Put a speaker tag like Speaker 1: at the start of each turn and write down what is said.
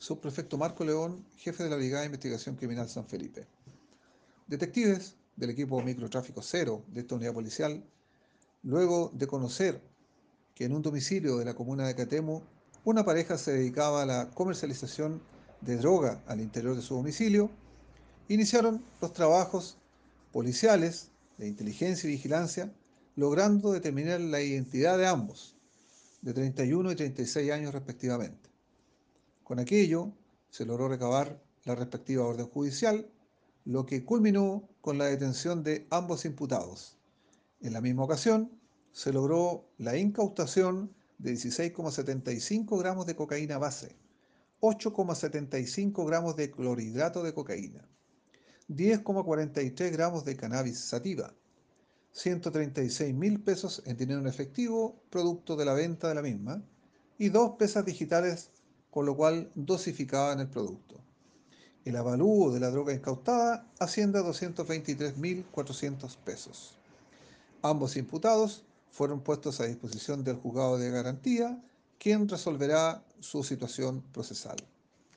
Speaker 1: subprefecto Marco León, jefe de la Brigada de Investigación Criminal San Felipe. Detectives del equipo Microtráfico Cero de esta unidad policial, luego de conocer que en un domicilio de la comuna de Catemo una pareja se dedicaba a la comercialización de droga al interior de su domicilio, iniciaron los trabajos policiales de inteligencia y vigilancia, logrando determinar la identidad de ambos, de 31 y 36 años respectivamente. Con aquello se logró recabar la respectiva orden judicial, lo que culminó con la detención de ambos imputados. En la misma ocasión, se logró la incautación de 16,75 gramos de cocaína base, 8,75 gramos de clorhidrato de cocaína, 10,43 gramos de cannabis sativa, 136 mil pesos en dinero en efectivo, producto de la venta de la misma, y dos pesas digitales, con lo cual dosificaban el producto. El avalúo de la droga incautada asciende a 223.400 pesos. Ambos imputados fueron puestos a disposición del juzgado de garantía, quien resolverá su situación procesal.